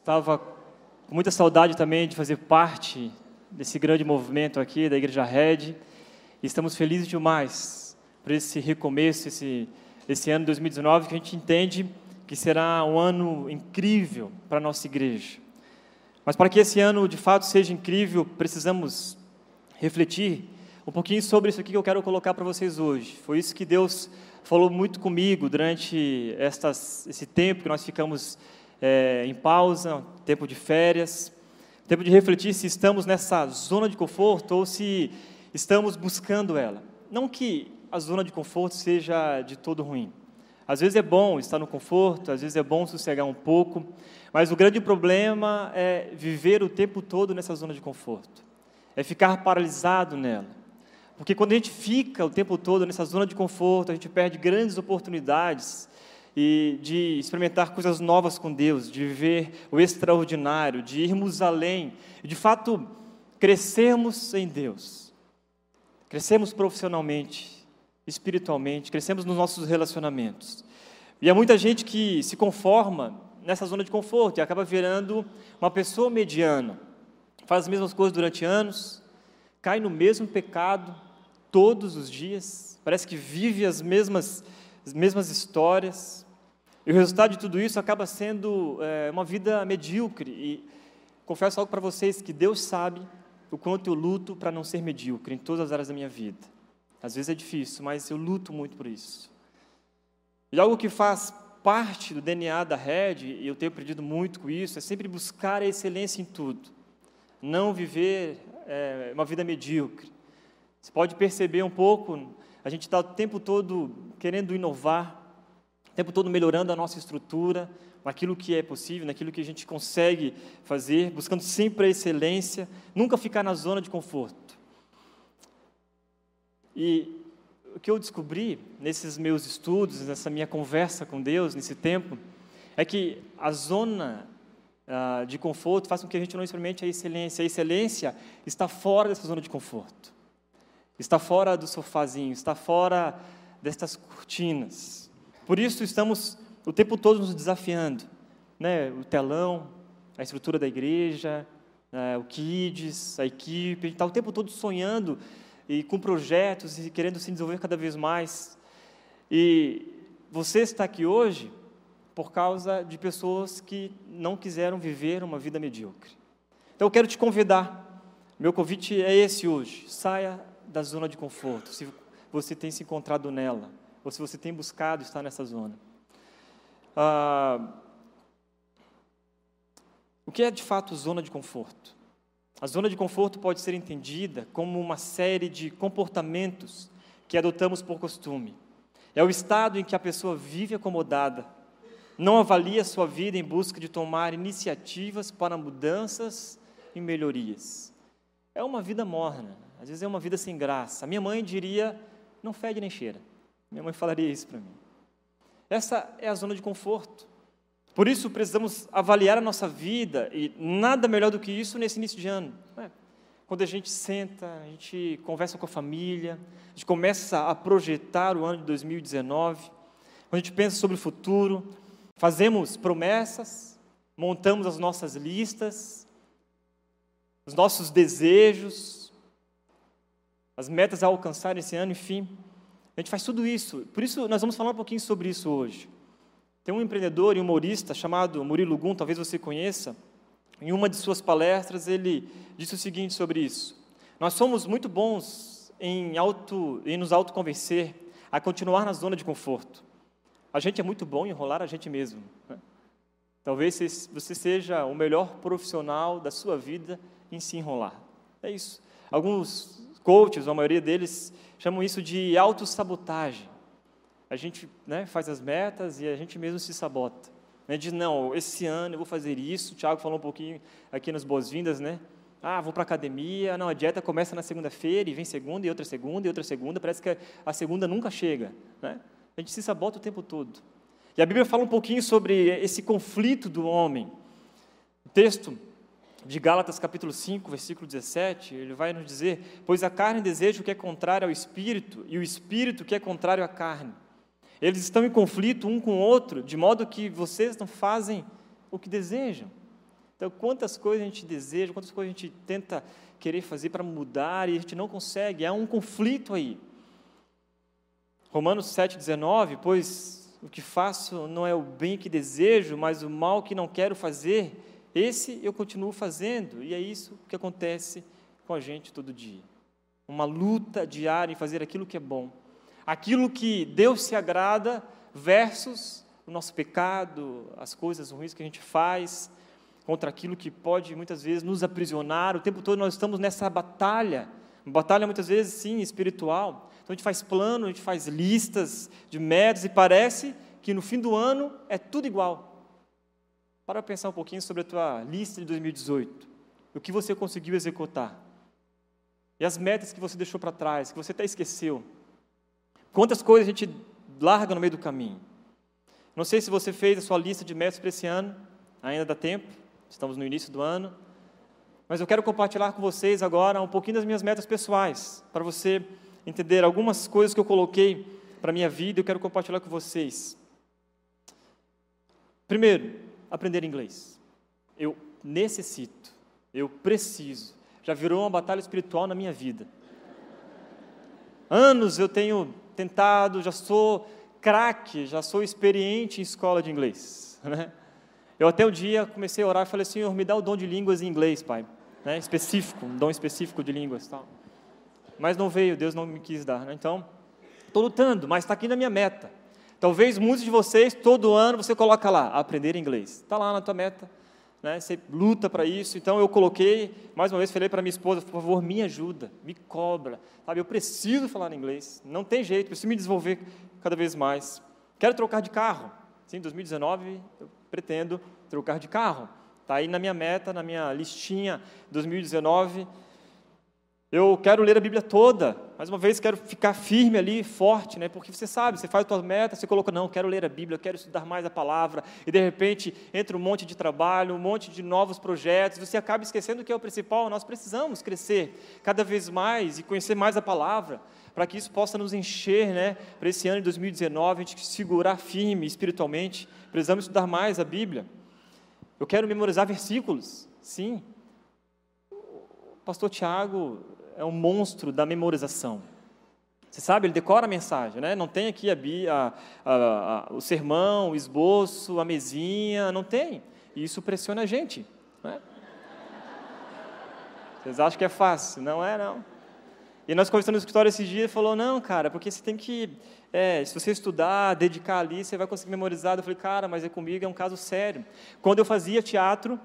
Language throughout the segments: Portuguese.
Estava com muita saudade também de fazer parte desse grande movimento aqui da Igreja Red. E estamos felizes demais por esse recomeço, esse, esse ano 2019, que a gente entende que será um ano incrível para a nossa igreja. Mas para que esse ano de fato seja incrível, precisamos refletir um pouquinho sobre isso aqui que eu quero colocar para vocês hoje. Foi isso que Deus falou muito comigo durante estas, esse tempo que nós ficamos é, em pausa, tempo de férias, tempo de refletir se estamos nessa zona de conforto ou se estamos buscando ela. Não que a zona de conforto seja de todo ruim. Às vezes é bom estar no conforto, às vezes é bom sossegar um pouco, mas o grande problema é viver o tempo todo nessa zona de conforto, é ficar paralisado nela. Porque quando a gente fica o tempo todo nessa zona de conforto, a gente perde grandes oportunidades e de experimentar coisas novas com Deus, de viver o extraordinário, de irmos além, de fato crescermos em Deus. Crescemos profissionalmente, espiritualmente, crescemos nos nossos relacionamentos. E há muita gente que se conforma nessa zona de conforto e acaba virando uma pessoa mediana. Faz as mesmas coisas durante anos, cai no mesmo pecado todos os dias, parece que vive as mesmas as mesmas histórias. E o resultado de tudo isso acaba sendo é, uma vida medíocre. E confesso algo para vocês que Deus sabe o quanto eu luto para não ser medíocre em todas as áreas da minha vida. Às vezes é difícil, mas eu luto muito por isso. E algo que faz parte do DNA da Red, e eu tenho aprendido muito com isso, é sempre buscar a excelência em tudo. Não viver é, uma vida medíocre. Você pode perceber um pouco a gente está o tempo todo querendo inovar, tempo todo melhorando a nossa estrutura, naquilo que é possível, naquilo que a gente consegue fazer, buscando sempre a excelência, nunca ficar na zona de conforto. E o que eu descobri nesses meus estudos, nessa minha conversa com Deus, nesse tempo, é que a zona uh, de conforto faz com que a gente não experimente a excelência. A excelência está fora dessa zona de conforto está fora do sofazinho, está fora destas cortinas. Por isso estamos o tempo todo nos desafiando, né? O telão, a estrutura da igreja, né? o kids, a equipe, a gente está o tempo todo sonhando e com projetos e querendo se desenvolver cada vez mais. E você está aqui hoje por causa de pessoas que não quiseram viver uma vida medíocre. Então eu quero te convidar. Meu convite é esse hoje. Saia da zona de conforto, se você tem se encontrado nela, ou se você tem buscado estar nessa zona. Ah, o que é de fato zona de conforto? A zona de conforto pode ser entendida como uma série de comportamentos que adotamos por costume. É o estado em que a pessoa vive acomodada, não avalia sua vida em busca de tomar iniciativas para mudanças e melhorias. É uma vida morna, às vezes é uma vida sem graça. A minha mãe diria: não fede nem cheira. Minha mãe falaria isso para mim. Essa é a zona de conforto. Por isso precisamos avaliar a nossa vida e nada melhor do que isso nesse início de ano. É. Quando a gente senta, a gente conversa com a família, a gente começa a projetar o ano de 2019, quando a gente pensa sobre o futuro, fazemos promessas, montamos as nossas listas, os nossos desejos, as metas a alcançar esse ano, enfim. A gente faz tudo isso. Por isso, nós vamos falar um pouquinho sobre isso hoje. Tem um empreendedor e humorista chamado Murilo Gum, talvez você conheça. Em uma de suas palestras, ele disse o seguinte sobre isso: Nós somos muito bons em, auto, em nos autoconvencer a continuar na zona de conforto. A gente é muito bom em enrolar a gente mesmo. Né? Talvez você seja o melhor profissional da sua vida em se enrolar. É isso. Alguns coaches, a maioria deles, chamam isso de autossabotagem. A gente né, faz as metas e a gente mesmo se sabota. Né, diz, não, esse ano eu vou fazer isso. O Thiago falou um pouquinho aqui nas boas-vindas, né? Ah, vou para a academia. Não, a dieta começa na segunda-feira e vem segunda e outra segunda e outra segunda. Parece que a segunda nunca chega. Né? A gente se sabota o tempo todo. E a Bíblia fala um pouquinho sobre esse conflito do homem. O texto de Gálatas capítulo 5, versículo 17, ele vai nos dizer: Pois a carne deseja o que é contrário ao espírito, e o espírito o que é contrário à carne. Eles estão em conflito um com o outro, de modo que vocês não fazem o que desejam. Então, quantas coisas a gente deseja, quantas coisas a gente tenta querer fazer para mudar e a gente não consegue, há um conflito aí. Romanos 7,19, pois o que faço não é o bem que desejo, mas o mal que não quero fazer, esse eu continuo fazendo, e é isso que acontece com a gente todo dia. Uma luta diária em fazer aquilo que é bom, aquilo que Deus se agrada, versus o nosso pecado, as coisas ruins que a gente faz, contra aquilo que pode muitas vezes nos aprisionar. O tempo todo nós estamos nessa batalha, batalha muitas vezes sim espiritual. Então a gente faz plano, a gente faz listas de metas e parece que no fim do ano é tudo igual. Para pensar um pouquinho sobre a tua lista de 2018. O que você conseguiu executar? E as metas que você deixou para trás, que você até esqueceu. Quantas coisas a gente larga no meio do caminho? Não sei se você fez a sua lista de metas para esse ano, ainda dá tempo, estamos no início do ano. Mas eu quero compartilhar com vocês agora um pouquinho das minhas metas pessoais, para você entender algumas coisas que eu coloquei para a minha vida e eu quero compartilhar com vocês. Primeiro, aprender inglês. Eu necessito, eu preciso. Já virou uma batalha espiritual na minha vida. Anos eu tenho tentado, já sou craque, já sou experiente em escola de inglês. Né? Eu até um dia comecei a orar e falei, Senhor, me dá o dom de línguas em inglês, Pai. Né? Específico, um dom específico de línguas. Tal mas não veio, Deus não me quis dar. Né? Então, estou lutando, mas está aqui na minha meta. Talvez muitos de vocês, todo ano, você coloca lá, aprender inglês. Está lá na tua meta, né? você luta para isso. Então, eu coloquei, mais uma vez, falei para minha esposa, por favor, me ajuda, me cobra. Sabe, eu preciso falar inglês, não tem jeito, preciso me desenvolver cada vez mais. Quero trocar de carro. Sim, 2019, eu pretendo trocar de carro. Está aí na minha meta, na minha listinha 2019 eu quero ler a Bíblia toda, mais uma vez quero ficar firme ali, forte, né? Porque você sabe, você faz a tua meta, você coloca, não, quero ler a Bíblia, quero estudar mais a palavra, e de repente entra um monte de trabalho, um monte de novos projetos, você acaba esquecendo que é o principal, nós precisamos crescer cada vez mais e conhecer mais a palavra, para que isso possa nos encher, né? Para esse ano de 2019, a gente segurar firme espiritualmente, precisamos estudar mais a Bíblia. Eu quero memorizar versículos, sim. O pastor Tiago é um monstro da memorização. Você sabe, ele decora a mensagem, né? Não tem aqui a, a, a, o sermão, o esboço, a mesinha, não tem. E isso pressiona a gente. Né? Vocês acham que é fácil? Não é, não. E nós conversamos no escritório esse dia e falou, não, cara, porque você tem que, é, se você estudar, dedicar ali, você vai conseguir memorizar. Eu falei, cara, mas é comigo, é um caso sério. Quando eu fazia teatro,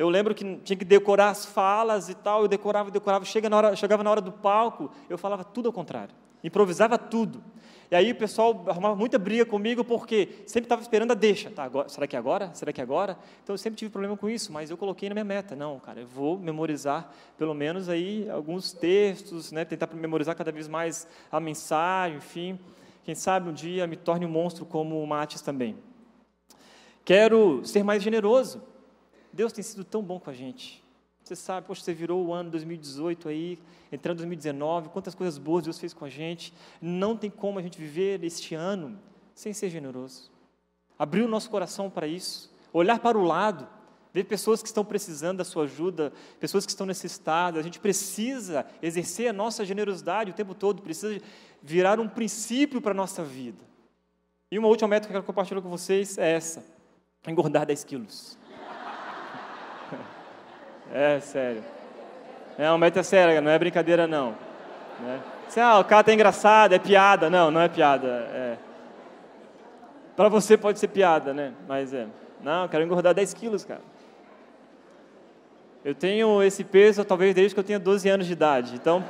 eu lembro que tinha que decorar as falas e tal, eu decorava, decorava, chega na hora, chegava na hora do palco, eu falava tudo ao contrário, improvisava tudo. E aí o pessoal arrumava muita briga comigo porque sempre estava esperando a deixa. Tá, agora, será que é agora? Será que é agora? Então eu sempre tive problema com isso, mas eu coloquei na minha meta. Não, cara, eu vou memorizar pelo menos aí alguns textos, né, tentar memorizar cada vez mais a mensagem, enfim. Quem sabe um dia me torne um monstro como o Mates também. Quero ser mais generoso. Deus tem sido tão bom com a gente. Você sabe, poxa, você virou o ano 2018 aí, entrando em 2019, quantas coisas boas Deus fez com a gente. Não tem como a gente viver este ano sem ser generoso. Abrir o nosso coração para isso, olhar para o lado, ver pessoas que estão precisando da sua ajuda, pessoas que estão necessitadas. A gente precisa exercer a nossa generosidade o tempo todo, precisa virar um princípio para a nossa vida. E uma última meta que eu quero compartilhar com vocês é essa: engordar 10 quilos. É sério. É uma meta séria, não é brincadeira não. Né? Você, ah, o cara tá engraçado, é piada. Não, não é piada. É. Para você pode ser piada, né? Mas é. Não, eu quero engordar 10 quilos, cara. Eu tenho esse peso talvez desde que eu tenha 12 anos de idade. Então,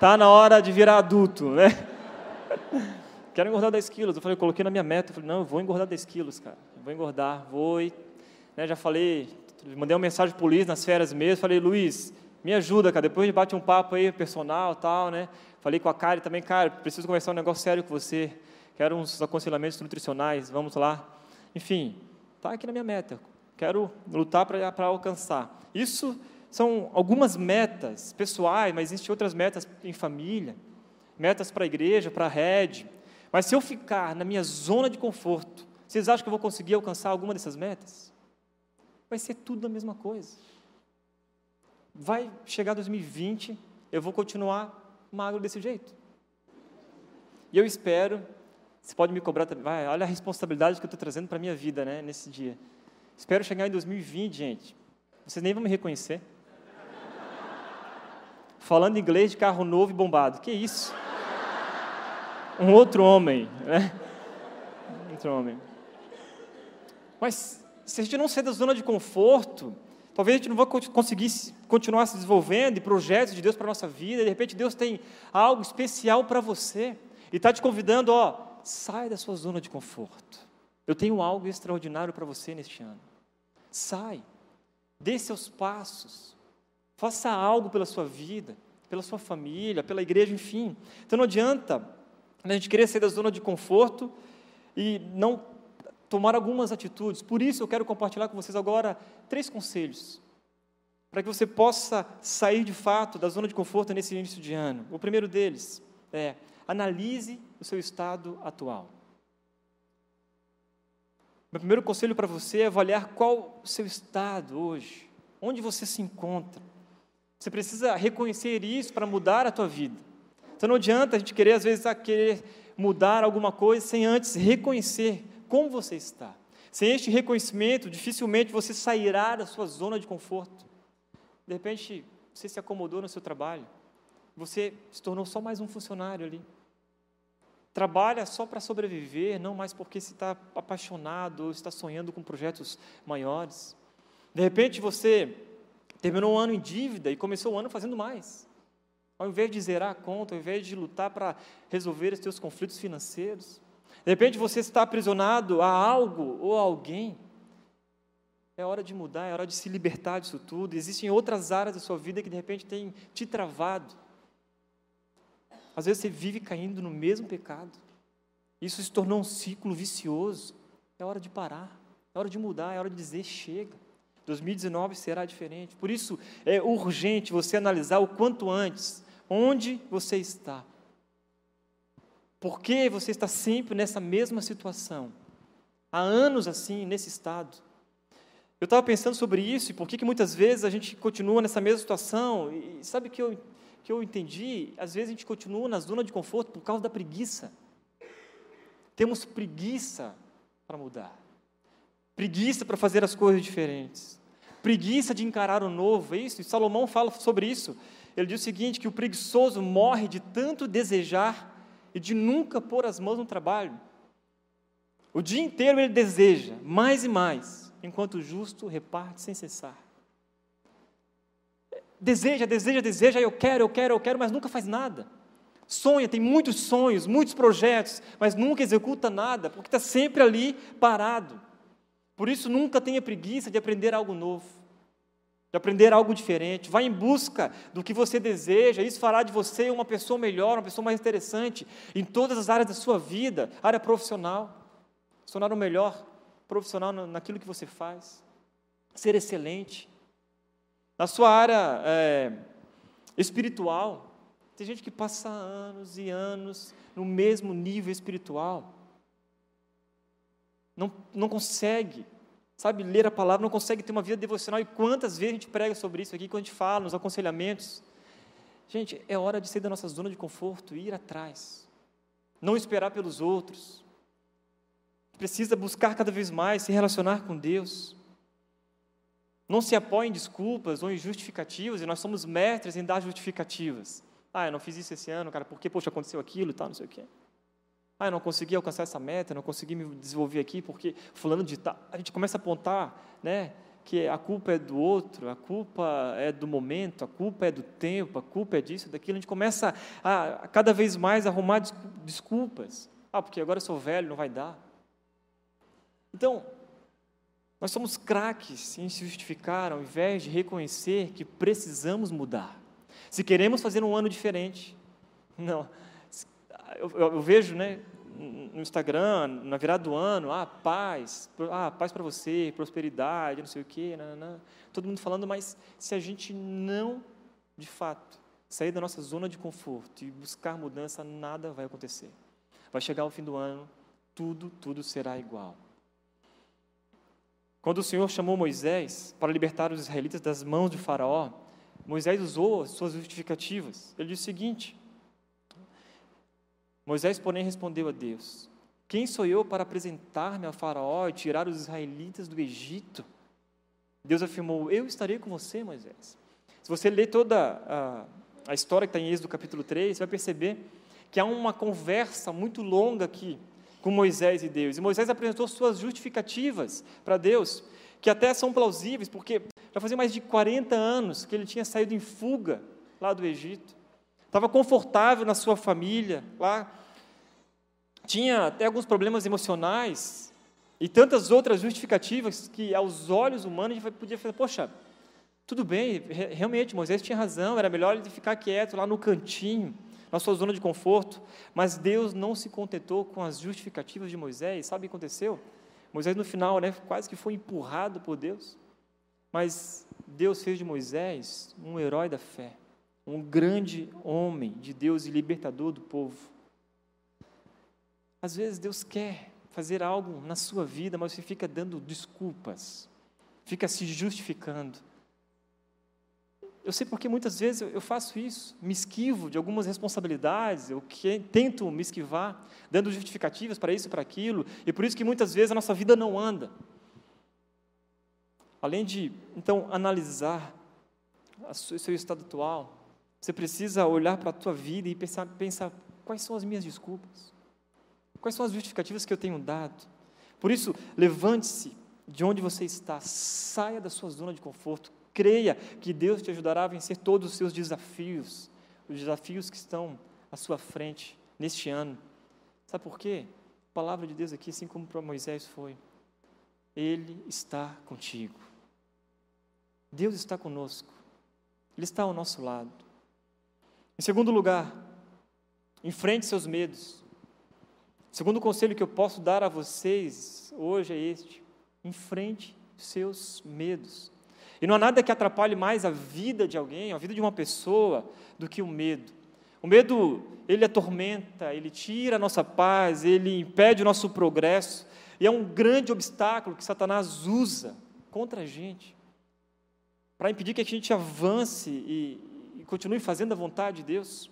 tá na hora de virar adulto, né? Quero engordar 10 quilos. Eu falei, eu coloquei na minha meta. Eu falei, não, eu vou engordar 10 quilos, cara. Eu vou engordar, vou. E, né, já falei, mandei uma mensagem para o Luiz nas férias mesmo, falei, Luiz, me ajuda, cara, depois a gente bate um papo aí, personal tal, né? Falei com a Kari também, cara, preciso conversar um negócio sério com você, quero uns aconselhamentos nutricionais, vamos lá. Enfim, tá aqui na minha meta, quero lutar para alcançar. Isso são algumas metas pessoais, mas existem outras metas em família, metas para a igreja, para a rede. Mas se eu ficar na minha zona de conforto, vocês acham que eu vou conseguir alcançar alguma dessas metas? Vai ser tudo a mesma coisa. Vai chegar 2020, eu vou continuar magro desse jeito. E eu espero, você pode me cobrar também, vai, olha a responsabilidade que eu estou trazendo para a minha vida, né, nesse dia. Espero chegar em 2020, gente, vocês nem vão me reconhecer. Falando inglês de carro novo e bombado, que isso? Um outro homem, né? Outro homem. Mas se a gente não sair da zona de conforto, talvez a gente não vá conseguir continuar se desenvolvendo e projetos de Deus para a nossa vida. De repente Deus tem algo especial para você e está te convidando, ó, sai da sua zona de conforto. Eu tenho algo extraordinário para você neste ano. Sai, dê seus passos, faça algo pela sua vida, pela sua família, pela igreja, enfim. Então não adianta a gente querer sair da zona de conforto e não tomar algumas atitudes. Por isso eu quero compartilhar com vocês agora três conselhos para que você possa sair de fato da zona de conforto nesse início de ano. O primeiro deles é analise o seu estado atual. Meu primeiro conselho para você é avaliar qual o seu estado hoje, onde você se encontra. Você precisa reconhecer isso para mudar a tua vida. Então não adianta a gente querer, às vezes, querer mudar alguma coisa sem antes reconhecer como você está. Sem este reconhecimento, dificilmente você sairá da sua zona de conforto. De repente, você se acomodou no seu trabalho, você se tornou só mais um funcionário ali. Trabalha só para sobreviver, não mais porque se está apaixonado ou está sonhando com projetos maiores. De repente você terminou o ano em dívida e começou o ano fazendo mais. Ao invés de zerar a conta, ao invés de lutar para resolver os seus conflitos financeiros, de repente você está aprisionado a algo ou a alguém. É hora de mudar, é hora de se libertar disso tudo. Existem outras áreas da sua vida que de repente têm te travado. Às vezes você vive caindo no mesmo pecado. Isso se tornou um ciclo vicioso. É hora de parar, é hora de mudar, é hora de dizer chega. 2019 será diferente. Por isso é urgente você analisar o quanto antes onde você está. Por que você está sempre nessa mesma situação? Há anos assim, nesse estado. Eu estava pensando sobre isso e por que, que muitas vezes a gente continua nessa mesma situação. E sabe que eu, que eu entendi? Às vezes a gente continua na zona de conforto por causa da preguiça. Temos preguiça para mudar, preguiça para fazer as coisas diferentes, preguiça de encarar o novo. É isso, e Salomão fala sobre isso. Ele diz o seguinte: que o preguiçoso morre de tanto desejar e de nunca pôr as mãos no trabalho. O dia inteiro ele deseja mais e mais, enquanto o justo reparte sem cessar. Deseja, deseja, deseja, eu quero, eu quero, eu quero, mas nunca faz nada. Sonha, tem muitos sonhos, muitos projetos, mas nunca executa nada, porque está sempre ali parado. Por isso, nunca tenha preguiça de aprender algo novo de aprender algo diferente, vá em busca do que você deseja, isso fará de você uma pessoa melhor, uma pessoa mais interessante em todas as áreas da sua vida, área profissional, se tornar o melhor profissional naquilo que você faz, ser excelente. Na sua área é, espiritual, tem gente que passa anos e anos no mesmo nível espiritual, não, não consegue sabe, ler a palavra, não consegue ter uma vida devocional. E quantas vezes a gente prega sobre isso aqui, quando a gente fala, nos aconselhamentos. Gente, é hora de sair da nossa zona de conforto e ir atrás. Não esperar pelos outros. Precisa buscar cada vez mais se relacionar com Deus. Não se apoie em desculpas ou em justificativas, e nós somos mestres em dar justificativas. Ah, eu não fiz isso esse ano, cara, porque, poxa, aconteceu aquilo e tal, não sei o quê. Ah, eu não consegui alcançar essa meta, não consegui me desenvolver aqui porque fulano de tal. A gente começa a apontar, né, que a culpa é do outro, a culpa é do momento, a culpa é do tempo, a culpa é disso, daquilo. A gente começa a, a cada vez mais arrumar desculpas. Ah, porque agora eu sou velho, não vai dar. Então, nós somos craques em se justificar ao invés de reconhecer que precisamos mudar. Se queremos fazer um ano diferente, não, eu, eu, vejo, né, no Instagram, na virada do ano, ah, paz, ah, paz para você, prosperidade, não sei o quê, nanana. todo mundo falando, mas se a gente não, de fato, sair da nossa zona de conforto e buscar mudança, nada vai acontecer. Vai chegar o fim do ano, tudo, tudo será igual. Quando o Senhor chamou Moisés para libertar os israelitas das mãos de Faraó, Moisés usou as suas justificativas. Ele disse o seguinte: Moisés, porém, respondeu a Deus: Quem sou eu para apresentar-me a Faraó e tirar os israelitas do Egito? Deus afirmou: Eu estarei com você, Moisés. Se você ler toda a, a história que está em Êxodo capítulo 3, você vai perceber que há uma conversa muito longa aqui com Moisés e Deus. E Moisés apresentou suas justificativas para Deus, que até são plausíveis, porque já fazia mais de 40 anos que ele tinha saído em fuga lá do Egito. Estava confortável na sua família lá. Tinha até alguns problemas emocionais e tantas outras justificativas que, aos olhos humanos, a gente podia falar: poxa, tudo bem, realmente, Moisés tinha razão, era melhor ele ficar quieto lá no cantinho na sua zona de conforto, mas Deus não se contentou com as justificativas de Moisés. Sabe o que aconteceu? Moisés, no final, né, quase que foi empurrado por Deus. Mas Deus fez de Moisés um herói da fé, um grande homem de Deus e libertador do povo. Às vezes Deus quer fazer algo na sua vida, mas você fica dando desculpas, fica se justificando. Eu sei porque muitas vezes eu faço isso, me esquivo de algumas responsabilidades, eu que, tento me esquivar, dando justificativas para isso e para aquilo, e por isso que muitas vezes a nossa vida não anda. Além de, então, analisar o seu estado atual, você precisa olhar para a tua vida e pensar, pensar quais são as minhas desculpas, quais são as justificativas que eu tenho dado. Por isso, levante-se de onde você está, saia da sua zona de conforto, Creia que Deus te ajudará a vencer todos os seus desafios, os desafios que estão à sua frente neste ano. Sabe por quê? A palavra de Deus aqui, assim como para Moisés foi, Ele está contigo. Deus está conosco. Ele está ao nosso lado. Em segundo lugar, enfrente seus medos. O segundo conselho que eu posso dar a vocês hoje é este: enfrente seus medos. E não há nada que atrapalhe mais a vida de alguém, a vida de uma pessoa, do que o medo. O medo, ele atormenta, ele tira a nossa paz, ele impede o nosso progresso, e é um grande obstáculo que Satanás usa contra a gente, para impedir que a gente avance e, e, continue fazendo a vontade de Deus.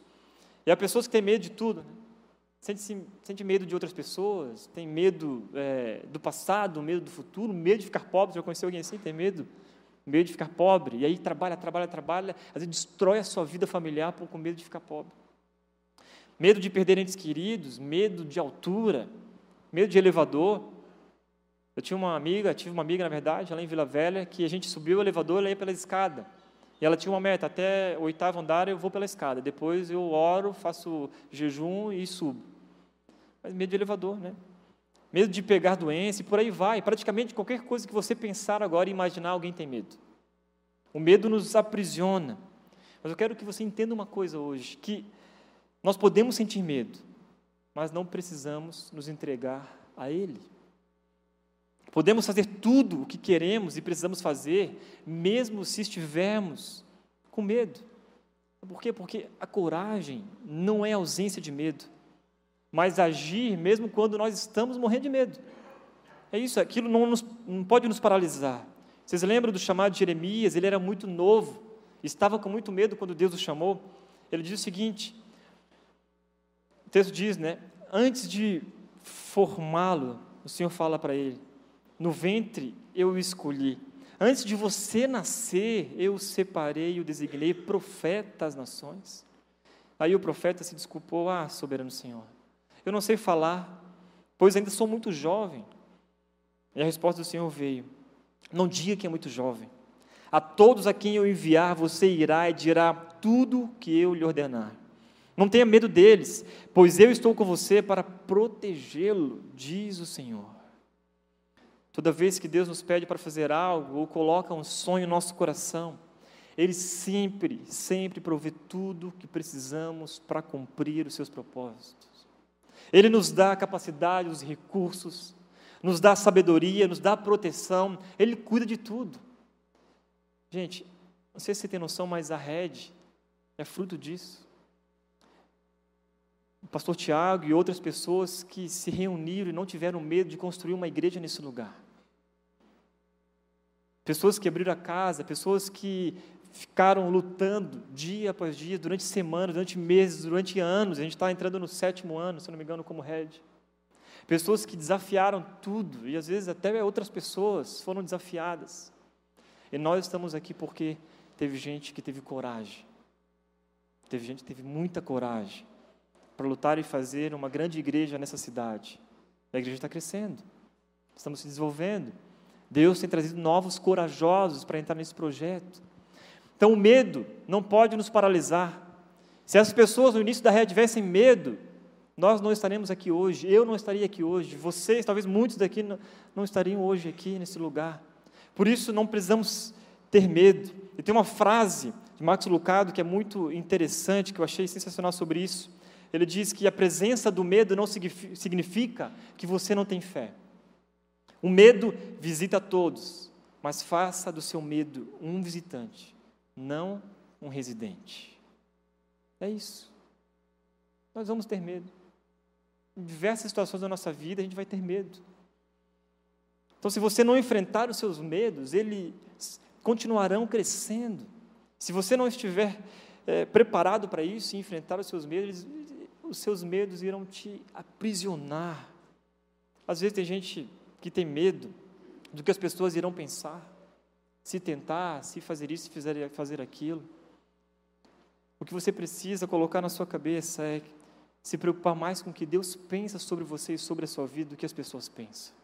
E há pessoas que têm medo de tudo, né? Sente, sente medo de outras pessoas, tem medo é, do passado, medo do futuro, medo de ficar pobre. Já conheceu alguém assim? Tem medo? medo de ficar pobre, e aí trabalha, trabalha, trabalha, às vezes destrói a sua vida familiar por com medo de ficar pobre. Medo de perder entes queridos, medo de altura, medo de elevador. Eu tinha uma amiga, tive uma amiga, na verdade, lá em Vila Velha, que a gente subiu o elevador, ela ia pela escada. E ela tinha uma meta, até o oitavo andar eu vou pela escada. Depois eu oro, faço jejum e subo. Mas medo de elevador, né? medo de pegar doença e por aí vai. Praticamente qualquer coisa que você pensar agora e imaginar, alguém tem medo. O medo nos aprisiona. Mas eu quero que você entenda uma coisa hoje: que nós podemos sentir medo, mas não precisamos nos entregar a Ele. Podemos fazer tudo o que queremos e precisamos fazer, mesmo se estivermos com medo. Por quê? Porque a coragem não é ausência de medo mas agir mesmo quando nós estamos morrendo de medo. É isso, aquilo não, nos, não pode nos paralisar. Vocês lembram do chamado de Jeremias? Ele era muito novo, estava com muito medo quando Deus o chamou. Ele diz o seguinte: o texto diz, né? Antes de formá-lo, o Senhor fala para ele: No ventre eu o escolhi. Antes de você nascer, eu o separei e o designei profeta às nações. Aí o profeta se desculpou: Ah, soberano Senhor, eu não sei falar, pois ainda sou muito jovem. E a resposta do Senhor veio: Não diga que é muito jovem. A todos a quem eu enviar, você irá e dirá tudo que eu lhe ordenar. Não tenha medo deles, pois eu estou com você para protegê-lo, diz o Senhor. Toda vez que Deus nos pede para fazer algo ou coloca um sonho no nosso coração, Ele sempre, sempre provê tudo que precisamos para cumprir os seus propósitos. Ele nos dá a capacidade, os recursos, nos dá sabedoria, nos dá proteção, Ele cuida de tudo. Gente, não sei se você tem noção, mas a rede é fruto disso. O pastor Tiago e outras pessoas que se reuniram e não tiveram medo de construir uma igreja nesse lugar. Pessoas que abriram a casa, pessoas que ficaram lutando dia após dia, durante semanas, durante meses, durante anos. A gente está entrando no sétimo ano, se não me engano, como head. Pessoas que desafiaram tudo, e às vezes até outras pessoas foram desafiadas. E nós estamos aqui porque teve gente que teve coragem. Teve gente que teve muita coragem para lutar e fazer uma grande igreja nessa cidade. A igreja está crescendo, estamos se desenvolvendo. Deus tem trazido novos corajosos para entrar nesse projeto. Então, o medo não pode nos paralisar. Se as pessoas no início da rede tivessem medo, nós não estaremos aqui hoje, eu não estaria aqui hoje, vocês, talvez muitos daqui não, não estariam hoje aqui nesse lugar. Por isso, não precisamos ter medo. E tem uma frase de Max Lucado que é muito interessante, que eu achei sensacional sobre isso. Ele diz que a presença do medo não significa que você não tem fé. O medo visita todos, mas faça do seu medo um visitante, não um residente. É isso. Nós vamos ter medo. Em diversas situações da nossa vida, a gente vai ter medo. Então, se você não enfrentar os seus medos, eles continuarão crescendo. Se você não estiver é, preparado para isso e enfrentar os seus medos, os seus medos irão te aprisionar. Às vezes tem gente que tem medo do que as pessoas irão pensar, se tentar, se fazer isso, se fizer, fazer aquilo. O que você precisa colocar na sua cabeça é se preocupar mais com o que Deus pensa sobre você e sobre a sua vida do que as pessoas pensam.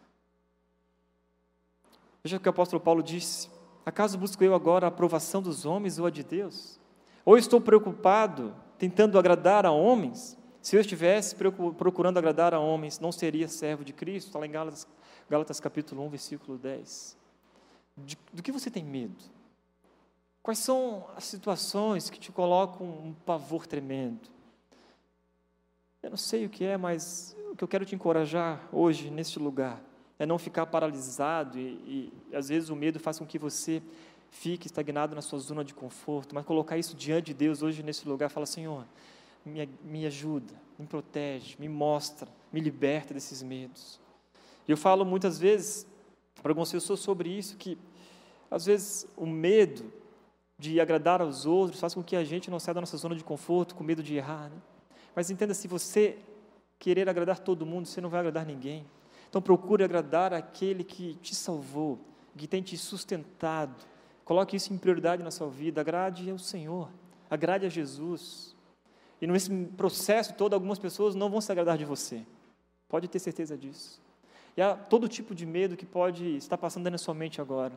Veja o que o apóstolo Paulo disse: Acaso busco eu agora a aprovação dos homens ou a de Deus? Ou estou preocupado, tentando agradar a homens? Se eu estivesse procurando agradar a homens, não seria servo de Cristo. Está lá em Gálatas, Gálatas capítulo 1, versículo 10. De, do que você tem medo? Quais são as situações que te colocam um pavor tremendo? Eu não sei o que é, mas o que eu quero te encorajar hoje, neste lugar, é não ficar paralisado e, e às vezes o medo faz com que você fique estagnado na sua zona de conforto, mas colocar isso diante de Deus hoje nesse lugar, fala, Senhor, me, me ajuda, me protege, me mostra, me liberta desses medos. E eu falo muitas vezes para algumas pessoas sobre isso, que às vezes o medo de agradar aos outros faz com que a gente não saia da nossa zona de conforto, com medo de errar. Né? Mas entenda, se você querer agradar todo mundo, você não vai agradar ninguém. Então procure agradar aquele que te salvou, que tem te sustentado. Coloque isso em prioridade na sua vida. Agrade ao Senhor, agrade a Jesus. E nesse processo todo, algumas pessoas não vão se agradar de você. Pode ter certeza disso. E há todo tipo de medo que pode estar passando na sua mente agora.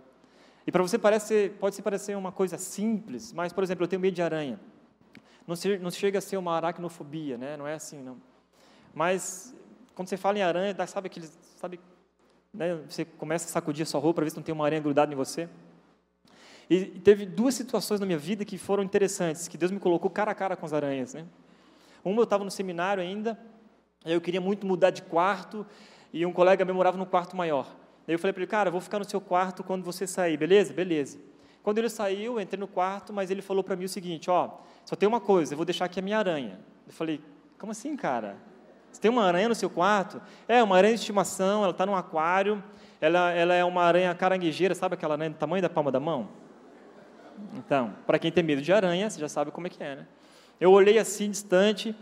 E para você parece, pode se parecer uma coisa simples, mas, por exemplo, eu tenho medo de aranha. Não, se, não chega a ser uma aracnofobia, né? não é assim, não. Mas, quando você fala em aranha, sabe aquele, sabe, né? você começa a sacudir a sua roupa para ver se não tem uma aranha grudada em você. E teve duas situações na minha vida que foram interessantes, que Deus me colocou cara a cara com as aranhas. Né? Uma, eu estava no seminário ainda, eu queria muito mudar de quarto, e um colega meu morava no quarto maior. Aí eu falei para ele, cara, vou ficar no seu quarto quando você sair, beleza? Beleza. Quando ele saiu, eu entrei no quarto, mas ele falou para mim o seguinte, ó, só tem uma coisa, eu vou deixar aqui a minha aranha. Eu falei, como assim, cara? Você tem uma aranha no seu quarto? É, uma aranha de estimação, ela está num aquário, ela, ela é uma aranha caranguejeira, sabe aquela aranha do tamanho da palma da mão? Então, para quem tem medo de aranha, você já sabe como é que é, né? Eu olhei assim, distante,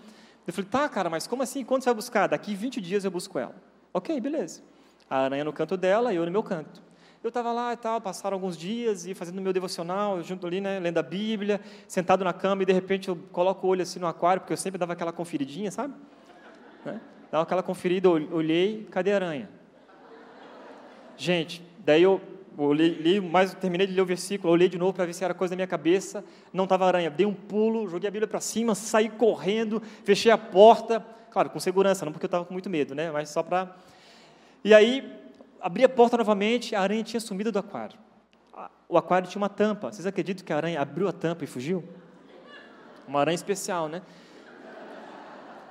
eu falei, tá, cara, mas como assim? Quando você vai buscar? Daqui 20 dias eu busco ela. Ok, beleza. A aranha no canto dela e eu no meu canto. Eu estava lá e tal, passaram alguns dias e fazendo meu devocional, junto ali, né, lendo a Bíblia, sentado na cama e de repente eu coloco o olho assim no aquário, porque eu sempre dava aquela conferidinha, sabe? Né? Dava aquela conferida, olhei, cadê a aranha? Gente, daí eu eu li, mas terminei de ler o versículo, olhei de novo para ver se era coisa da minha cabeça, não estava aranha. Dei um pulo, joguei a Bíblia para cima, saí correndo, fechei a porta, claro, com segurança, não porque eu estava com muito medo, né? Mas só para. E aí, abri a porta novamente, a aranha tinha sumido do aquário. O aquário tinha uma tampa. Vocês acreditam que a aranha abriu a tampa e fugiu? Uma aranha especial, né?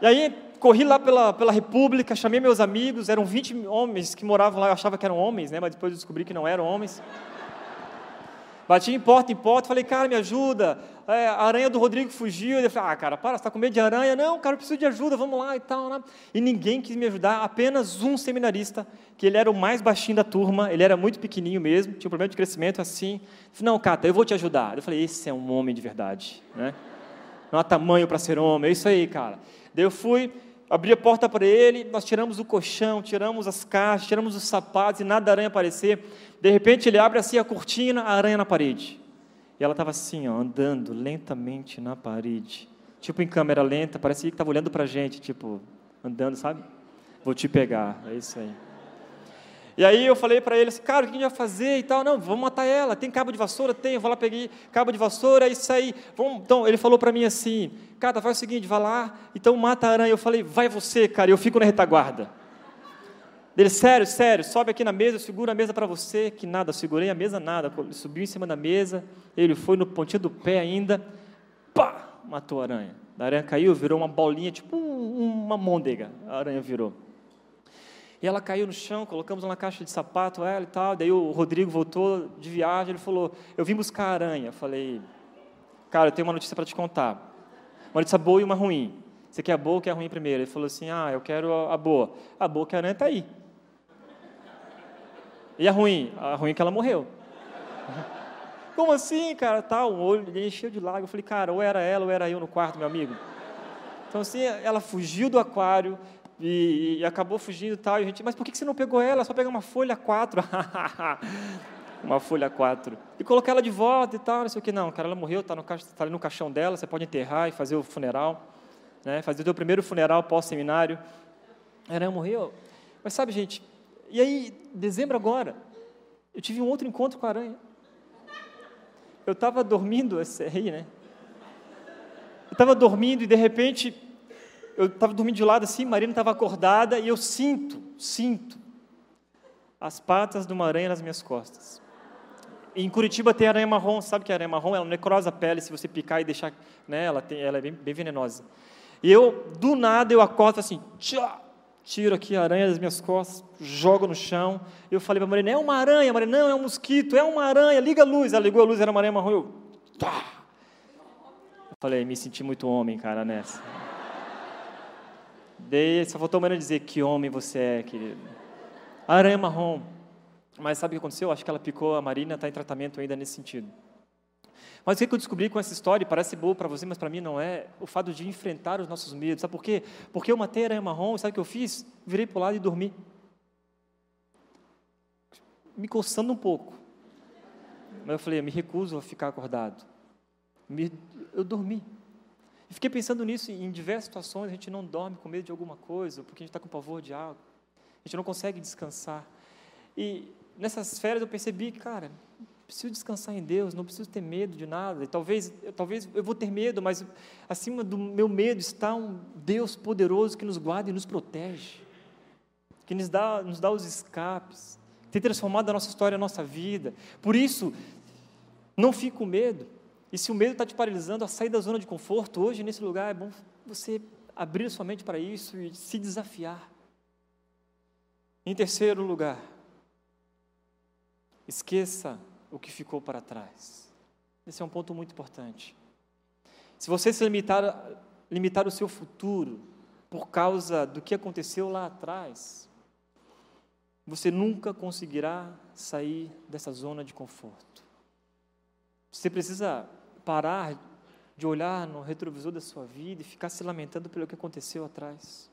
E aí, corri lá pela, pela República, chamei meus amigos, eram 20 homens que moravam lá, eu achava que eram homens, né, mas depois eu descobri que não eram homens. Bati em porta em porta, falei, cara, me ajuda. É, a aranha do Rodrigo fugiu. Ele falou, ah, cara, para, você está com medo de aranha? Não, cara, eu preciso de ajuda, vamos lá e tal. Né? E ninguém quis me ajudar, apenas um seminarista, que ele era o mais baixinho da turma, ele era muito pequenininho mesmo, tinha um problema de crescimento assim. falei, não, Cata, eu vou te ajudar. Eu falei, esse é um homem de verdade. Né? Não há tamanho para ser homem, é isso aí, cara. Daí eu fui, abri a porta para ele, nós tiramos o colchão, tiramos as caixas, tiramos os sapatos e nada da aranha aparecer. De repente ele abre assim a cortina, a aranha na parede. E ela estava assim, ó, andando lentamente na parede. Tipo em câmera lenta, parecia que estava olhando para a gente, tipo, andando, sabe? Vou te pegar, é isso aí. E aí eu falei para ele assim, cara, o que a gente vai fazer e tal? Não, vamos matar ela. Tem cabo de vassoura? Tem. Eu vou lá, peguei cabo de vassoura, isso aí. Vamos... Então, ele falou para mim assim, cara, faz o seguinte, vai lá, então mata a aranha. Eu falei, vai você, cara, eu fico na retaguarda. Ele, sério, sério, sobe aqui na mesa, eu seguro a mesa para você, que nada, segurei a mesa, nada. Ele subiu em cima da mesa, ele foi no pontinho do pé ainda, pá, matou a aranha. A aranha caiu, virou uma bolinha, tipo uma môndega, a aranha virou. E ela caiu no chão, colocamos uma caixa de sapato, ela e tal. Daí o Rodrigo voltou de viagem, ele falou: Eu vim buscar a aranha. Eu falei: Cara, eu tenho uma notícia para te contar. Uma notícia boa e uma ruim. Você quer a boa ou quer a ruim primeiro? Ele falou assim: Ah, eu quero a boa. A boa que a aranha está aí. E a ruim? A ruim é que ela morreu. Como assim, cara? Tá, o olho encheu de lágrimas. Eu falei, cara, ou era ela ou era eu no quarto, meu amigo. Então, assim, ela fugiu do aquário e, e acabou fugindo e tal. E a gente, mas por que você não pegou ela? Só pegar uma folha 4. uma folha 4. E colocar ela de volta e tal, não sei o que. Não, cara, ela morreu, está tá ali no caixão dela, você pode enterrar e fazer o funeral. Né? Fazer o teu primeiro funeral pós-seminário. Ela morreu. Mas sabe, gente, e aí, dezembro agora, eu tive um outro encontro com a aranha. Eu estava dormindo, esse aí, né? Eu estava dormindo e de repente, eu estava dormindo de lado assim, Marina estava acordada e eu sinto, sinto as patas de uma aranha nas minhas costas. E em Curitiba tem aranha marrom, sabe que a aranha marrom? Ela necrosa a pele se você picar e deixar, né? Ela, tem, ela é bem, bem venenosa. E eu, do nada, eu acordo assim, tchau, tiro aqui a aranha das minhas costas, jogo no chão. Eu falei para a Marina, é uma aranha. Marina, não, é um mosquito, é uma aranha, liga a luz. Ela ligou a luz, era uma aranha marrom. Eu, tá. falei, me senti muito homem, cara, nessa. Daí só faltou a Marina dizer, que homem você é, querido. Aranha marrom. Mas sabe o que aconteceu? Acho que ela picou a Marina, está em tratamento ainda nesse sentido. Mas o que eu descobri com essa história, parece boa para você, mas para mim não é, o fato de enfrentar os nossos medos. Sabe por quê? Porque eu matei a aranha marrom, sabe o que eu fiz? Virei para o lado e dormi. Me coçando um pouco. Mas eu falei, eu me recuso a ficar acordado. Me, eu dormi. E fiquei pensando nisso em diversas situações, a gente não dorme com medo de alguma coisa, porque a gente está com pavor de algo. A gente não consegue descansar. E nessas férias eu percebi, cara, preciso descansar em Deus, não preciso ter medo de nada. E talvez, talvez eu vou ter medo, mas acima do meu medo está um Deus poderoso que nos guarda e nos protege, que nos dá, nos dá os escapes, que tem transformado a nossa história, a nossa vida. Por isso, não fique com medo. E se o medo está te paralisando a sair da zona de conforto, hoje nesse lugar é bom você abrir sua mente para isso e se desafiar. Em terceiro lugar, esqueça o que ficou para trás. Esse é um ponto muito importante. Se você se limitar, limitar o seu futuro por causa do que aconteceu lá atrás, você nunca conseguirá sair dessa zona de conforto. Você precisa parar de olhar no retrovisor da sua vida e ficar se lamentando pelo que aconteceu atrás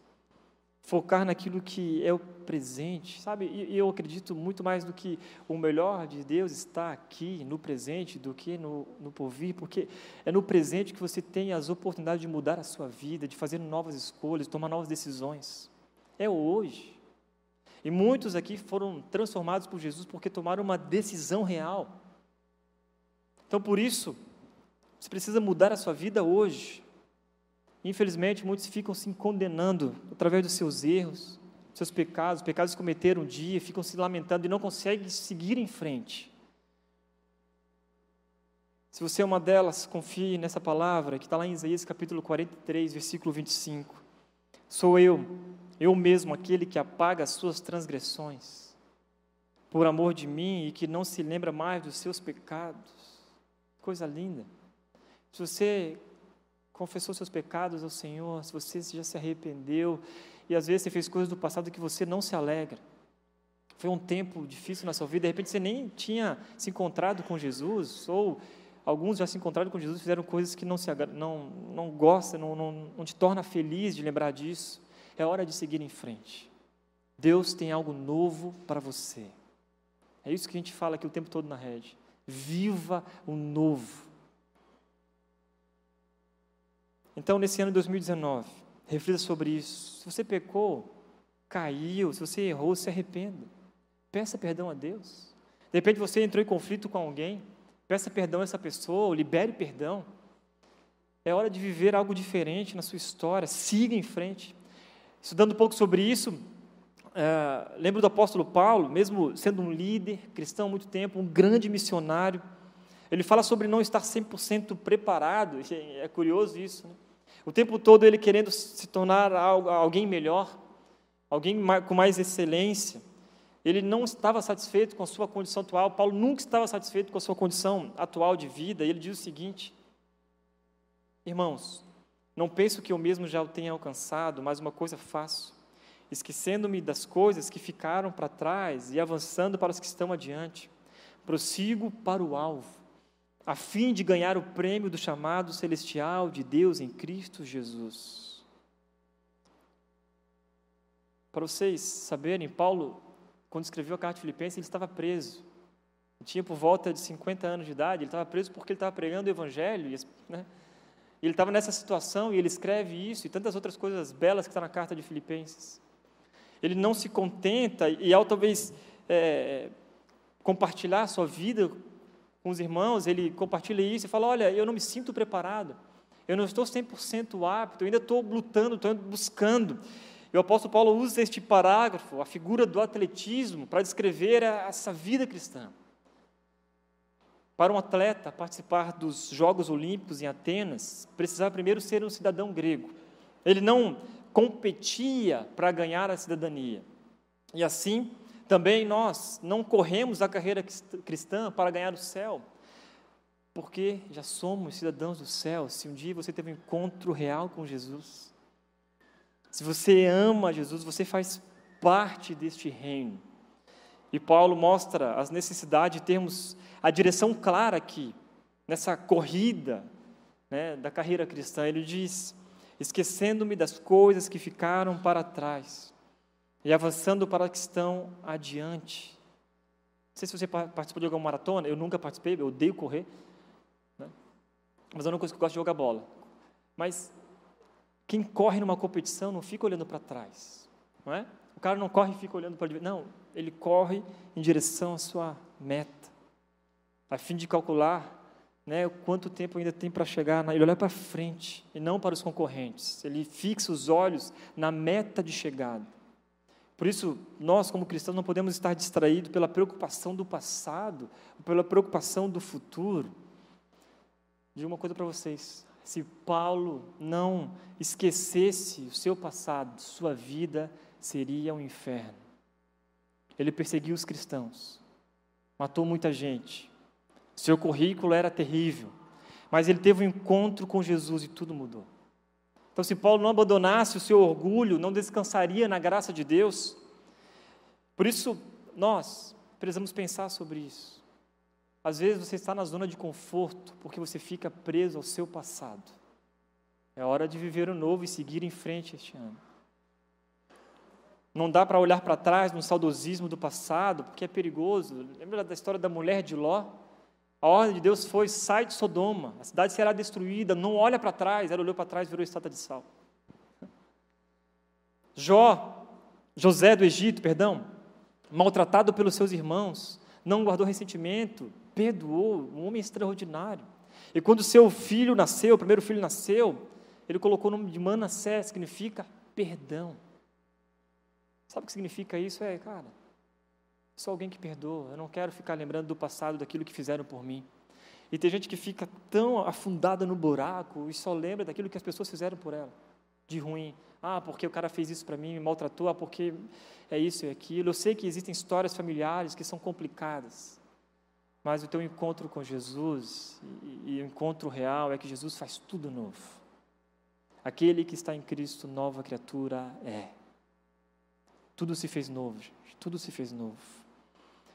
focar naquilo que é o presente, sabe? E, eu acredito muito mais do que o melhor de Deus está aqui, no presente, do que no, no porvir, porque é no presente que você tem as oportunidades de mudar a sua vida, de fazer novas escolhas, tomar novas decisões. É hoje. E muitos aqui foram transformados por Jesus porque tomaram uma decisão real. Então, por isso, você precisa mudar a sua vida hoje. Infelizmente, muitos ficam se condenando através dos seus erros, seus pecados, pecados que cometeram um dia, ficam se lamentando e não conseguem seguir em frente. Se você é uma delas, confie nessa palavra que está lá em Isaías capítulo 43, versículo 25. Sou eu, eu mesmo, aquele que apaga as suas transgressões, por amor de mim e que não se lembra mais dos seus pecados. Coisa linda. Se você confessou seus pecados ao Senhor, se você já se arrependeu e às vezes você fez coisas do passado que você não se alegra. Foi um tempo difícil na sua vida, de repente você nem tinha se encontrado com Jesus, ou alguns já se encontraram com Jesus, fizeram coisas que não se não não gosta, não, não, não te torna feliz de lembrar disso. É hora de seguir em frente. Deus tem algo novo para você. É isso que a gente fala aqui o tempo todo na rede. Viva o novo. Então, nesse ano de 2019, reflita sobre isso. Se você pecou, caiu, se você errou, se arrependa. Peça perdão a Deus. De repente você entrou em conflito com alguém, peça perdão a essa pessoa, libere perdão. É hora de viver algo diferente na sua história, siga em frente. Estudando um pouco sobre isso, é, lembro do apóstolo Paulo, mesmo sendo um líder cristão há muito tempo, um grande missionário, ele fala sobre não estar 100% preparado, é curioso isso. Né? O tempo todo ele querendo se tornar alguém melhor, alguém com mais excelência. Ele não estava satisfeito com a sua condição atual. Paulo nunca estava satisfeito com a sua condição atual de vida. E ele diz o seguinte: Irmãos, não penso que eu mesmo já o tenha alcançado, mas uma coisa faço, esquecendo-me das coisas que ficaram para trás e avançando para as que estão adiante. Prossigo para o alvo a fim de ganhar o prêmio do chamado celestial de Deus em Cristo Jesus. Para vocês saberem, Paulo, quando escreveu a carta de Filipenses, ele estava preso. Ele tinha por volta de 50 anos de idade, ele estava preso porque ele estava pregando o Evangelho. Né? E ele estava nessa situação e ele escreve isso e tantas outras coisas belas que estão tá na carta de Filipenses. Ele não se contenta e, ao talvez é, compartilhar sua vida com os irmãos, ele compartilha isso e fala: Olha, eu não me sinto preparado, eu não estou 100% apto, eu ainda estou lutando, estou buscando. E o apóstolo Paulo usa este parágrafo, a figura do atletismo, para descrever essa vida cristã. Para um atleta participar dos Jogos Olímpicos em Atenas, precisava primeiro ser um cidadão grego. Ele não competia para ganhar a cidadania. E assim, também nós não corremos a carreira cristã para ganhar o céu, porque já somos cidadãos do céu. Se um dia você teve um encontro real com Jesus, se você ama Jesus, você faz parte deste reino. E Paulo mostra as necessidades de termos a direção clara aqui, nessa corrida né, da carreira cristã. Ele diz: esquecendo-me das coisas que ficaram para trás e avançando para que estão adiante. Não sei se você participou de alguma maratona, eu nunca participei, eu odeio correr, né? mas é uma coisa que eu gosto de jogar bola. Mas quem corre numa competição não fica olhando para trás, não é? O cara não corre e fica olhando para não, ele corre em direção à sua meta, a fim de calcular né, quanto tempo ainda tem para chegar, ele olha para frente e não para os concorrentes, ele fixa os olhos na meta de chegada. Por isso, nós, como cristãos, não podemos estar distraídos pela preocupação do passado, pela preocupação do futuro. Digo uma coisa para vocês: se Paulo não esquecesse o seu passado, sua vida seria um inferno. Ele perseguiu os cristãos, matou muita gente, seu currículo era terrível, mas ele teve um encontro com Jesus e tudo mudou. Então, se Paulo não abandonasse o seu orgulho, não descansaria na graça de Deus. Por isso, nós precisamos pensar sobre isso. Às vezes você está na zona de conforto porque você fica preso ao seu passado. É hora de viver o novo e seguir em frente este ano. Não dá para olhar para trás no saudosismo do passado, porque é perigoso. Lembra da história da mulher de Ló? A ordem de Deus foi: sai de Sodoma, a cidade será destruída, não olha para trás. Ela olhou para trás e virou estátua de sal. Jó, José do Egito, perdão, maltratado pelos seus irmãos, não guardou ressentimento, perdoou, um homem extraordinário. E quando seu filho nasceu, o primeiro filho nasceu, ele colocou o nome de Manassés, significa perdão. Sabe o que significa isso? É, cara, Sou alguém que perdoa. Eu não quero ficar lembrando do passado, daquilo que fizeram por mim. E tem gente que fica tão afundada no buraco e só lembra daquilo que as pessoas fizeram por ela, de ruim. Ah, porque o cara fez isso para mim, me maltratou, ah, porque é isso e aquilo. Eu sei que existem histórias familiares que são complicadas, mas o teu encontro com Jesus e, e o encontro real é que Jesus faz tudo novo. Aquele que está em Cristo, nova criatura é. Tudo se fez novo, gente. Tudo se fez novo.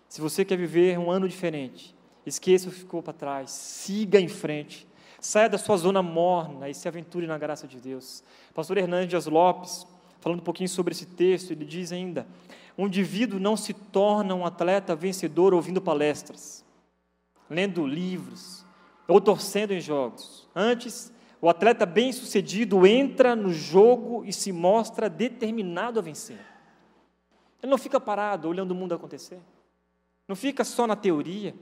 Se você quer viver um ano diferente, esqueça o que ficou para trás, siga em frente, saia da sua zona morna e se aventure na graça de Deus. Pastor Hernandes Lopes, falando um pouquinho sobre esse texto, ele diz ainda: um indivíduo não se torna um atleta vencedor ouvindo palestras, lendo livros ou torcendo em jogos. Antes, o atleta bem-sucedido entra no jogo e se mostra determinado a vencer. Ele não fica parado olhando o mundo acontecer. Não fica só na teoria.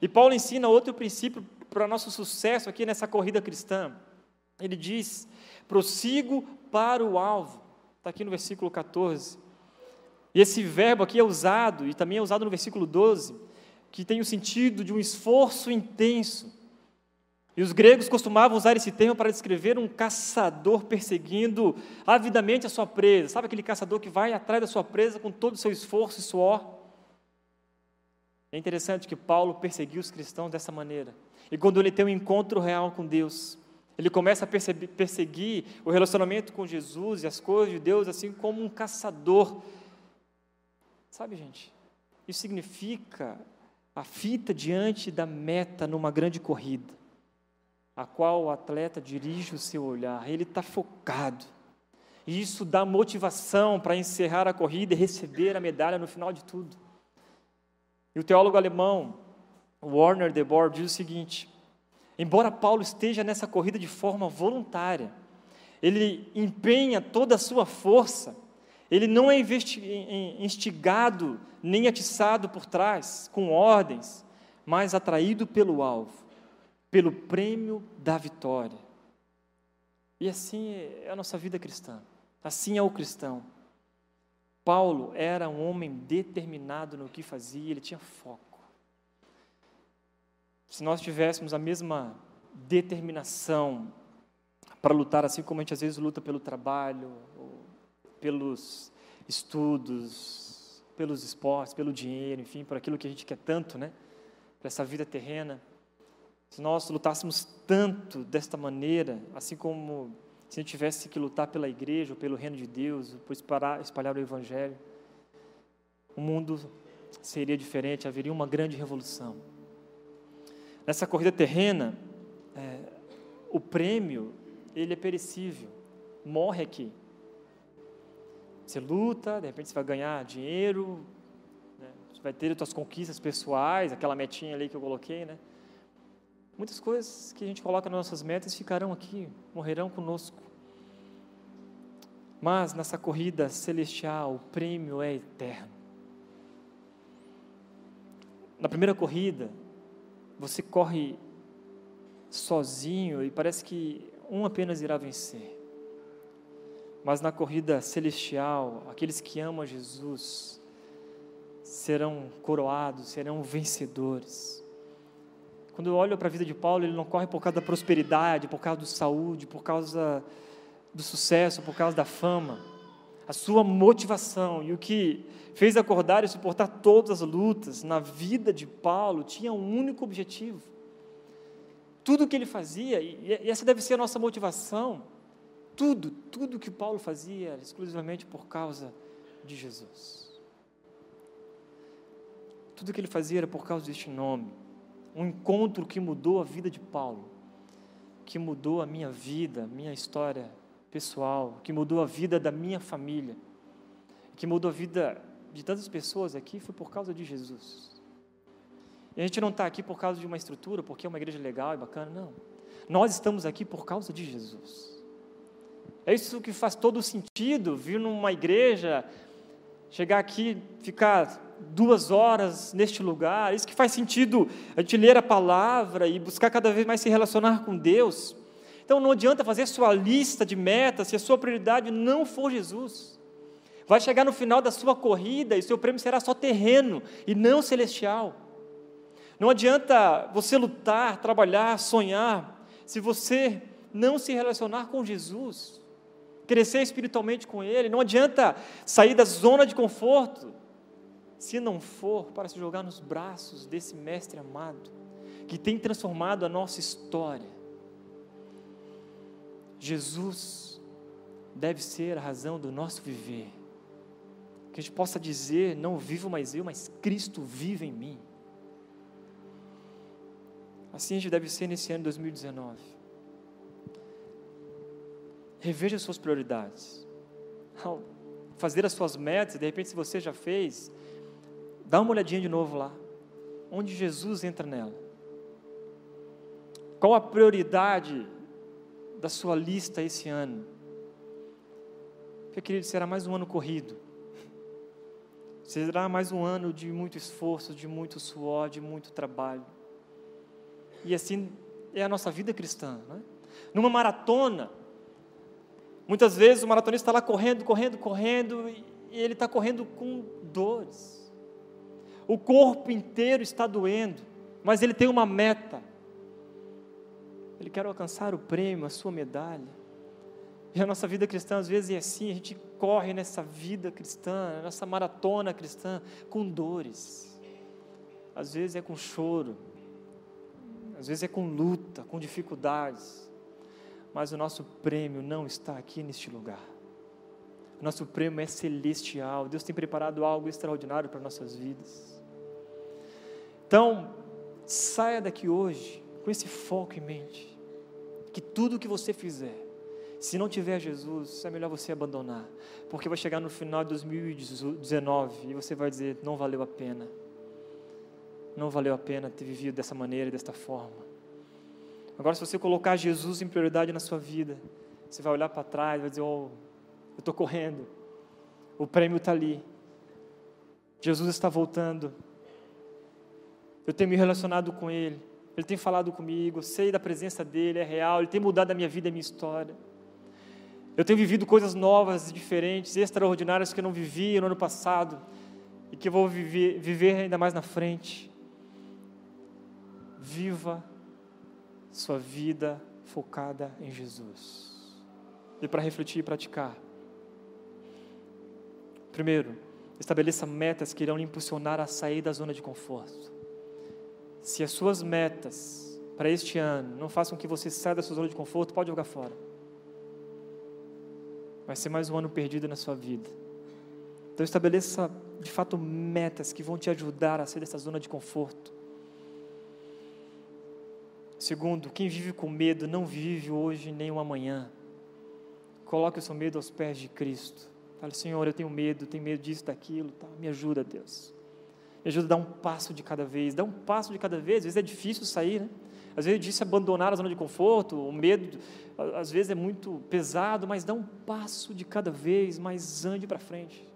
E Paulo ensina outro princípio para nosso sucesso aqui nessa corrida cristã. Ele diz: prossigo para o alvo. Está aqui no versículo 14. E esse verbo aqui é usado, e também é usado no versículo 12, que tem o sentido de um esforço intenso. E os gregos costumavam usar esse termo para descrever um caçador perseguindo avidamente a sua presa. Sabe aquele caçador que vai atrás da sua presa com todo o seu esforço e suor? É interessante que Paulo perseguiu os cristãos dessa maneira. E quando ele tem um encontro real com Deus, ele começa a perseguir o relacionamento com Jesus e as coisas de Deus, assim como um caçador. Sabe, gente? Isso significa a fita diante da meta numa grande corrida, a qual o atleta dirige o seu olhar. Ele está focado. E isso dá motivação para encerrar a corrida e receber a medalha no final de tudo. E o teólogo alemão Warner de Boer diz o seguinte: embora Paulo esteja nessa corrida de forma voluntária, ele empenha toda a sua força, ele não é instigado nem atiçado por trás, com ordens, mas atraído pelo alvo, pelo prêmio da vitória. E assim é a nossa vida cristã, assim é o cristão. Paulo era um homem determinado no que fazia, ele tinha foco. Se nós tivéssemos a mesma determinação para lutar, assim como a gente às vezes luta pelo trabalho, pelos estudos, pelos esportes, pelo dinheiro, enfim, por aquilo que a gente quer tanto, né? Para essa vida terrena. Se nós lutássemos tanto desta maneira, assim como se gente tivesse que lutar pela igreja, ou pelo reino de Deus, por espalhar, espalhar o evangelho, o mundo seria diferente, haveria uma grande revolução. Nessa corrida terrena, é, o prêmio ele é perecível, morre aqui. Você luta, de repente você vai ganhar dinheiro, né? você vai ter as suas conquistas pessoais, aquela metinha ali que eu coloquei, né? Muitas coisas que a gente coloca nas nossas metas ficarão aqui, morrerão conosco. Mas nessa corrida celestial, o prêmio é eterno. Na primeira corrida, você corre sozinho e parece que um apenas irá vencer. Mas na corrida celestial, aqueles que amam Jesus serão coroados, serão vencedores. Quando eu olho para a vida de Paulo, ele não corre por causa da prosperidade, por causa da saúde, por causa do sucesso, por causa da fama. A sua motivação e o que fez acordar e suportar todas as lutas na vida de Paulo tinha um único objetivo. Tudo que ele fazia, e essa deve ser a nossa motivação, tudo, tudo que Paulo fazia era exclusivamente por causa de Jesus. Tudo que ele fazia era por causa deste nome um encontro que mudou a vida de Paulo, que mudou a minha vida, minha história pessoal, que mudou a vida da minha família, que mudou a vida de tantas pessoas aqui, foi por causa de Jesus. E a gente não está aqui por causa de uma estrutura, porque é uma igreja legal e bacana, não. Nós estamos aqui por causa de Jesus. É isso que faz todo sentido, vir numa igreja, chegar aqui, ficar duas horas neste lugar. Isso que faz sentido a gente ler a palavra e buscar cada vez mais se relacionar com Deus. Então não adianta fazer sua lista de metas se a sua prioridade não for Jesus. Vai chegar no final da sua corrida e seu prêmio será só terreno e não celestial. Não adianta você lutar, trabalhar, sonhar, se você não se relacionar com Jesus. crescer espiritualmente com Ele. Não adianta sair da zona de conforto se não for para se jogar nos braços desse Mestre amado, que tem transformado a nossa história. Jesus deve ser a razão do nosso viver. Que a gente possa dizer: não vivo mais eu, mas Cristo vive em mim. Assim a gente deve ser nesse ano de 2019. Reveja as suas prioridades. Fazer as suas metas, de repente, se você já fez, dá uma olhadinha de novo lá. Onde Jesus entra nela. Qual a prioridade da sua lista esse ano? Porque, querido, será mais um ano corrido. Será mais um ano de muito esforço, de muito suor, de muito trabalho. E assim é a nossa vida cristã. Né? Numa maratona, muitas vezes o maratonista está lá correndo, correndo, correndo, e ele está correndo com dores. O corpo inteiro está doendo, mas ele tem uma meta. Ele quer alcançar o prêmio, a sua medalha. E a nossa vida cristã, às vezes, é assim: a gente corre nessa vida cristã, nessa maratona cristã, com dores. Às vezes é com choro, às vezes é com luta, com dificuldades, mas o nosso prêmio não está aqui neste lugar. O nosso prêmio é celestial. Deus tem preparado algo extraordinário para nossas vidas. Então, saia daqui hoje com esse foco em mente. Que tudo o que você fizer, se não tiver Jesus, é melhor você abandonar. Porque vai chegar no final de 2019 e você vai dizer: não valeu a pena não valeu a pena ter vivido dessa maneira, desta forma. Agora, se você colocar Jesus em prioridade na sua vida, você vai olhar para trás e vai dizer: Oh, eu estou correndo, o prêmio está ali, Jesus está voltando, eu tenho me relacionado com Ele, Ele tem falado comigo, eu sei da presença dEle, é real, Ele tem mudado a minha vida e a minha história. Eu tenho vivido coisas novas, diferentes, extraordinárias que eu não vivi no ano passado e que eu vou viver, viver ainda mais na frente. Viva sua vida focada em Jesus. E para refletir e praticar. Primeiro, estabeleça metas que irão lhe impulsionar a sair da zona de conforto. Se as suas metas para este ano não façam que você saia da sua zona de conforto, pode jogar fora. Vai ser mais um ano perdido na sua vida. Então estabeleça de fato metas que vão te ajudar a sair dessa zona de conforto. Segundo, quem vive com medo não vive hoje nem o amanhã. Coloque o seu medo aos pés de Cristo. Fale, Senhor, eu tenho medo, tenho medo disso, daquilo, tá? me ajuda, Deus. Me ajuda a dar um passo de cada vez, dá um passo de cada vez. Às vezes é difícil sair, né? Às vezes é difícil abandonar a zona de conforto, o medo, às vezes é muito pesado, mas dá um passo de cada vez, mas ande para frente.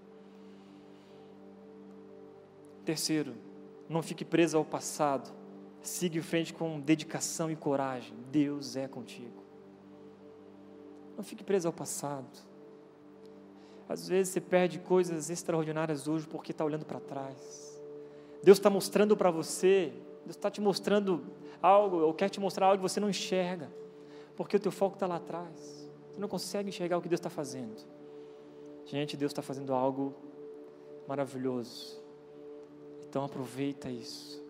Terceiro, não fique preso ao passado Siga em frente com dedicação e coragem. Deus é contigo. Não fique preso ao passado. Às vezes você perde coisas extraordinárias hoje porque está olhando para trás. Deus está mostrando para você, Deus está te mostrando algo, ou quer te mostrar algo que você não enxerga, porque o teu foco está lá atrás. Você não consegue enxergar o que Deus está fazendo. Gente, Deus está fazendo algo maravilhoso. Então aproveita isso.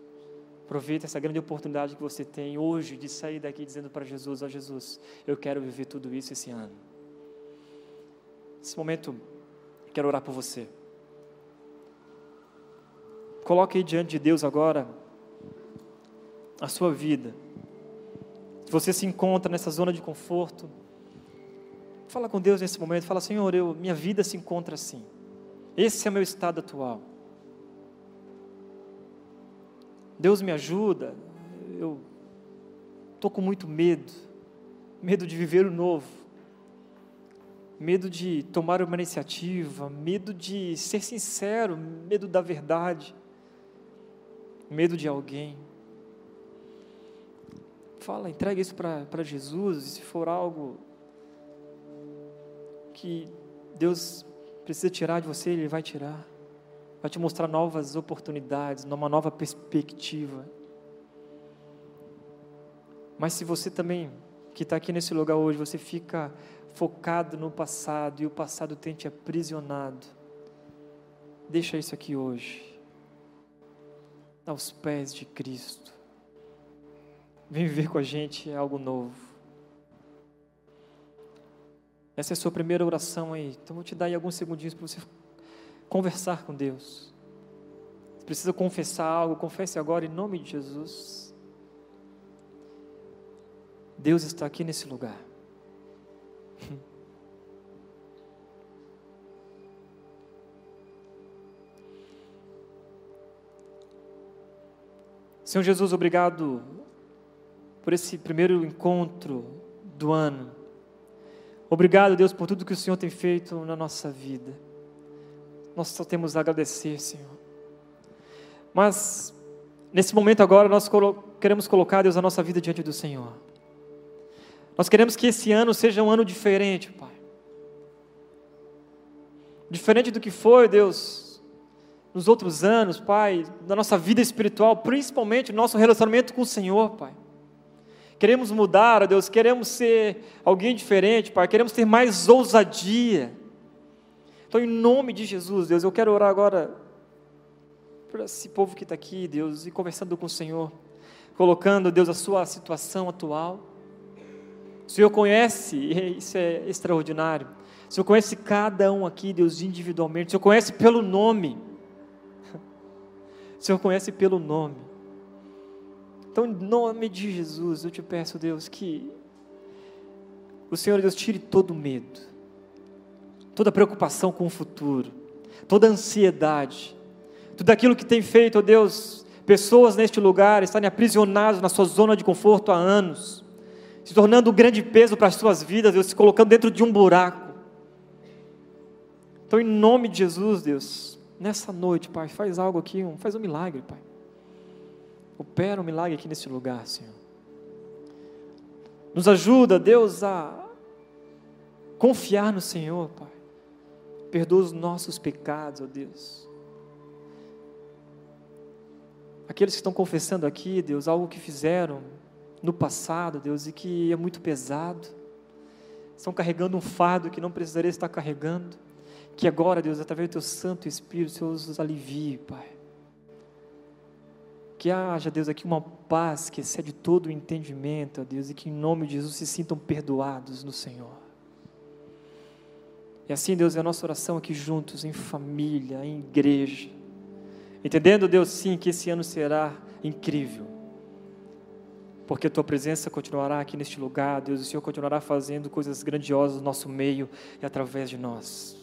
Aproveita essa grande oportunidade que você tem hoje de sair daqui dizendo para Jesus: Ó oh, Jesus, eu quero viver tudo isso esse ano. Nesse momento, quero orar por você. Coloque aí diante de Deus agora a sua vida. Se você se encontra nessa zona de conforto, fala com Deus nesse momento, fala: Senhor, eu, minha vida se encontra assim. Esse é o meu estado atual. Deus me ajuda, eu estou com muito medo, medo de viver o novo, medo de tomar uma iniciativa, medo de ser sincero, medo da verdade, medo de alguém. Fala, entrega isso para Jesus, e se for algo que Deus precisa tirar de você, Ele vai tirar vai te mostrar novas oportunidades, uma nova perspectiva. Mas se você também, que está aqui nesse lugar hoje, você fica focado no passado e o passado tem te aprisionado. Deixa isso aqui hoje, aos pés de Cristo. Vem viver com a gente algo novo. Essa é a sua primeira oração aí. Então vou te dar aí alguns segundinhos para você conversar com Deus. Você precisa confessar algo, confesse agora em nome de Jesus. Deus está aqui nesse lugar. Senhor Jesus, obrigado por esse primeiro encontro do ano. Obrigado, Deus, por tudo que o Senhor tem feito na nossa vida. Nós só temos a agradecer, Senhor. Mas, nesse momento agora, nós queremos colocar, Deus, a nossa vida diante do Senhor. Nós queremos que esse ano seja um ano diferente, Pai. Diferente do que foi, Deus, nos outros anos, Pai, na nossa vida espiritual, principalmente no nosso relacionamento com o Senhor, Pai. Queremos mudar, ó Deus, queremos ser alguém diferente, Pai, queremos ter mais ousadia. Então, em nome de Jesus, Deus, eu quero orar agora por esse povo que está aqui, Deus, e conversando com o Senhor, colocando, Deus, a sua situação atual. O Senhor conhece, isso é extraordinário. O Senhor conhece cada um aqui, Deus, individualmente. O Senhor conhece pelo nome. O Senhor conhece pelo nome. Então, em nome de Jesus, eu te peço, Deus, que o Senhor, Deus, tire todo medo, toda preocupação com o futuro, toda ansiedade, tudo aquilo que tem feito, Deus, pessoas neste lugar estarem aprisionadas na sua zona de conforto há anos, se tornando um grande peso para as suas vidas, Deus, se colocando dentro de um buraco. Então, em nome de Jesus, Deus, nessa noite, Pai, faz algo aqui, faz um milagre, Pai. Opera um milagre aqui nesse lugar, Senhor. Nos ajuda, Deus, a confiar no Senhor, Pai. Perdoa os nossos pecados, ó Deus. Aqueles que estão confessando aqui, Deus, algo que fizeram no passado, Deus, e que é muito pesado, estão carregando um fardo que não precisaria estar carregando. Que agora, Deus, através do Teu Santo Espírito, Senhor os alivie, Pai. Que haja, Deus, aqui uma paz que excede todo o entendimento, ó Deus, e que em nome de Jesus se sintam perdoados no Senhor. E assim, Deus, é a nossa oração aqui juntos, em família, em igreja. Entendendo, Deus, sim, que esse ano será incrível. Porque a tua presença continuará aqui neste lugar, Deus, o Senhor continuará fazendo coisas grandiosas no nosso meio e através de nós.